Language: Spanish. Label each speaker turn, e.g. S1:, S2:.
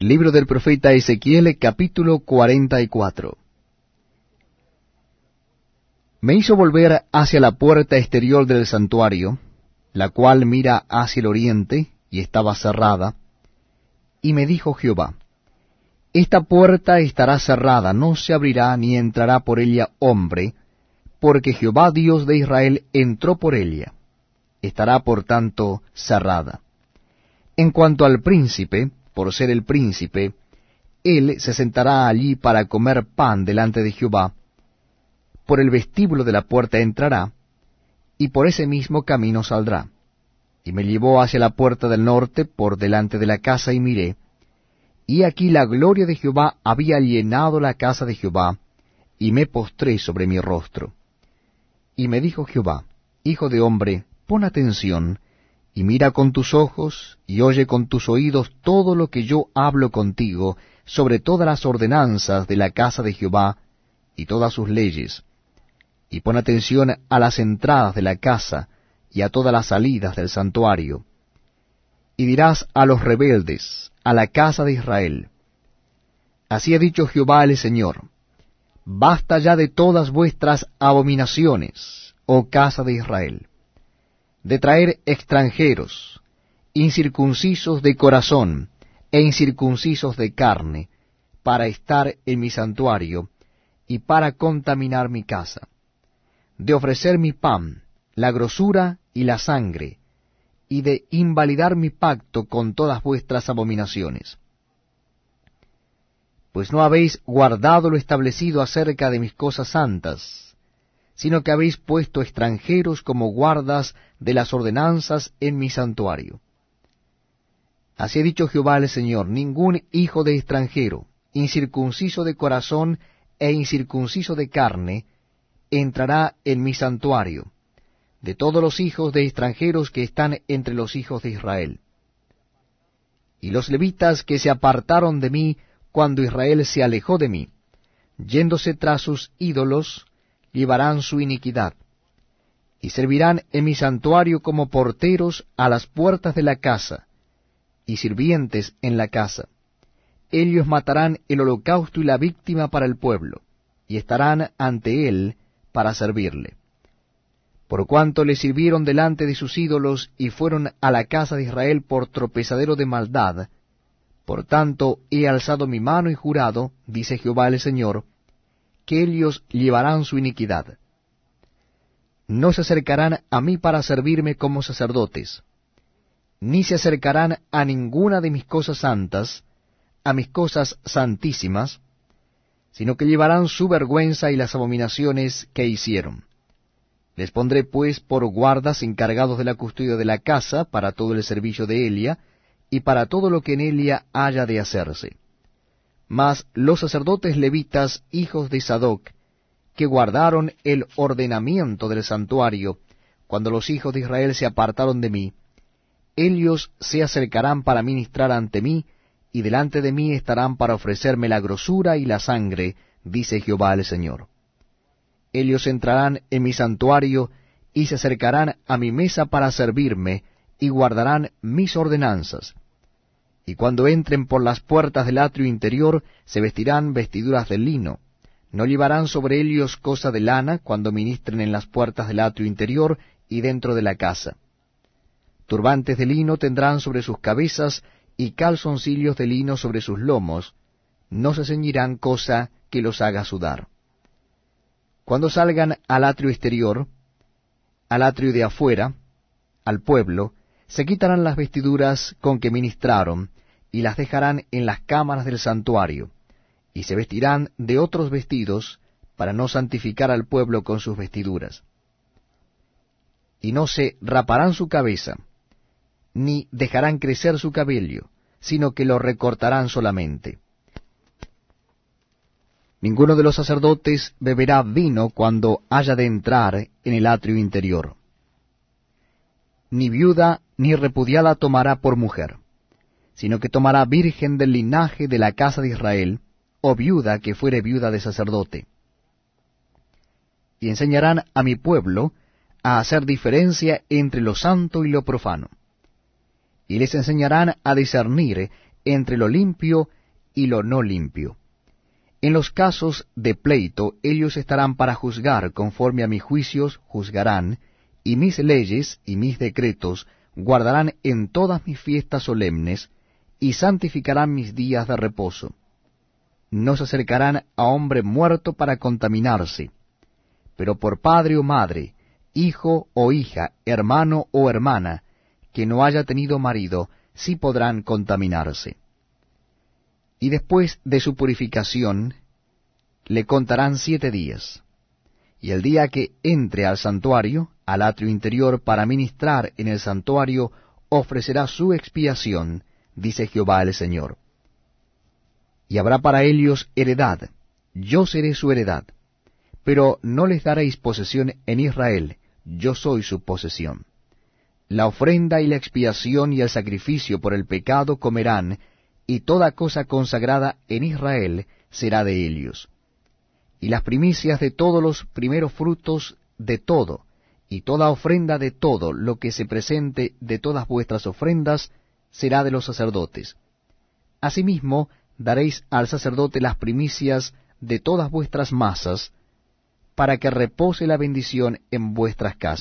S1: Libro del profeta Ezequiel capítulo 44 Me hizo volver hacia la puerta exterior del santuario, la cual mira hacia el oriente, y estaba cerrada, y me dijo Jehová, Esta puerta estará cerrada, no se abrirá ni entrará por ella hombre, porque Jehová Dios de Israel entró por ella. Estará por tanto cerrada. En cuanto al príncipe, por ser el príncipe, él se sentará allí para comer pan delante de Jehová, por el vestíbulo de la puerta entrará, y por ese mismo camino saldrá. Y me llevó hacia la puerta del norte por delante de la casa y miré, y aquí la gloria de Jehová había llenado la casa de Jehová, y me postré sobre mi rostro. Y me dijo Jehová, Hijo de hombre, pon atención, y mira con tus ojos, y oye con tus oídos todo lo que yo hablo contigo sobre todas las ordenanzas de la casa de Jehová, y todas sus leyes. Y pon atención a las entradas de la casa, y a todas las salidas del santuario. Y dirás a los rebeldes, a la casa de Israel, Así ha dicho Jehová el Señor, Basta ya de todas vuestras abominaciones, oh casa de Israel de traer extranjeros, incircuncisos de corazón e incircuncisos de carne, para estar en mi santuario y para contaminar mi casa, de ofrecer mi pan, la grosura y la sangre, y de invalidar mi pacto con todas vuestras abominaciones. Pues no habéis guardado lo establecido acerca de mis cosas santas, sino que habéis puesto extranjeros como guardas de las ordenanzas en mi santuario. Así ha dicho Jehová el Señor, ningún hijo de extranjero, incircunciso de corazón e incircunciso de carne, entrará en mi santuario, de todos los hijos de extranjeros que están entre los hijos de Israel. Y los levitas que se apartaron de mí cuando Israel se alejó de mí, yéndose tras sus ídolos, llevarán su iniquidad, y servirán en mi santuario como porteros a las puertas de la casa, y sirvientes en la casa. Ellos matarán el holocausto y la víctima para el pueblo, y estarán ante él para servirle. Por cuanto le sirvieron delante de sus ídolos y fueron a la casa de Israel por tropezadero de maldad, por tanto he alzado mi mano y jurado, dice Jehová el Señor, que ellos llevarán su iniquidad. No se acercarán a mí para servirme como sacerdotes, ni se acercarán a ninguna de mis cosas santas, a mis cosas santísimas, sino que llevarán su vergüenza y las abominaciones que hicieron. Les pondré pues por guardas encargados de la custodia de la casa para todo el servicio de Elia, y para todo lo que en Elia haya de hacerse mas los sacerdotes levitas, hijos de Sadoc, que guardaron el ordenamiento del santuario, cuando los hijos de Israel se apartaron de mí, ellos se acercarán para ministrar ante mí, y delante de mí estarán para ofrecerme la grosura y la sangre, dice Jehová el Señor. Ellos entrarán en mi santuario, y se acercarán a mi mesa para servirme, y guardarán mis ordenanzas y cuando entren por las puertas del atrio interior se vestirán vestiduras de lino. No llevarán sobre ellos cosa de lana cuando ministren en las puertas del atrio interior y dentro de la casa. Turbantes de lino tendrán sobre sus cabezas y calzoncillos de lino sobre sus lomos. No se ceñirán cosa que los haga sudar. Cuando salgan al atrio exterior, al atrio de afuera, al pueblo, se quitarán las vestiduras con que ministraron, y las dejarán en las cámaras del santuario, y se vestirán de otros vestidos, para no santificar al pueblo con sus vestiduras. Y no se raparán su cabeza, ni dejarán crecer su cabello, sino que lo recortarán solamente. Ninguno de los sacerdotes beberá vino cuando haya de entrar en el atrio interior. Ni viuda ni repudiada tomará por mujer sino que tomará virgen del linaje de la casa de Israel, o viuda que fuere viuda de sacerdote. Y enseñarán a mi pueblo a hacer diferencia entre lo santo y lo profano. Y les enseñarán a discernir entre lo limpio y lo no limpio. En los casos de pleito ellos estarán para juzgar, conforme a mis juicios juzgarán, y mis leyes y mis decretos guardarán en todas mis fiestas solemnes, y santificarán mis días de reposo. No se acercarán a hombre muerto para contaminarse, pero por padre o madre, hijo o hija, hermano o hermana, que no haya tenido marido, sí podrán contaminarse. Y después de su purificación, le contarán siete días. Y el día que entre al santuario, al atrio interior, para ministrar en el santuario, ofrecerá su expiación, dice Jehová el Señor. Y habrá para ellos heredad, yo seré su heredad, pero no les daréis posesión en Israel, yo soy su posesión. La ofrenda y la expiación y el sacrificio por el pecado comerán, y toda cosa consagrada en Israel será de ellos. Y las primicias de todos los primeros frutos de todo, y toda ofrenda de todo lo que se presente de todas vuestras ofrendas, será de los sacerdotes. Asimismo, daréis al sacerdote las primicias de todas vuestras masas, para que repose la bendición en vuestras casas.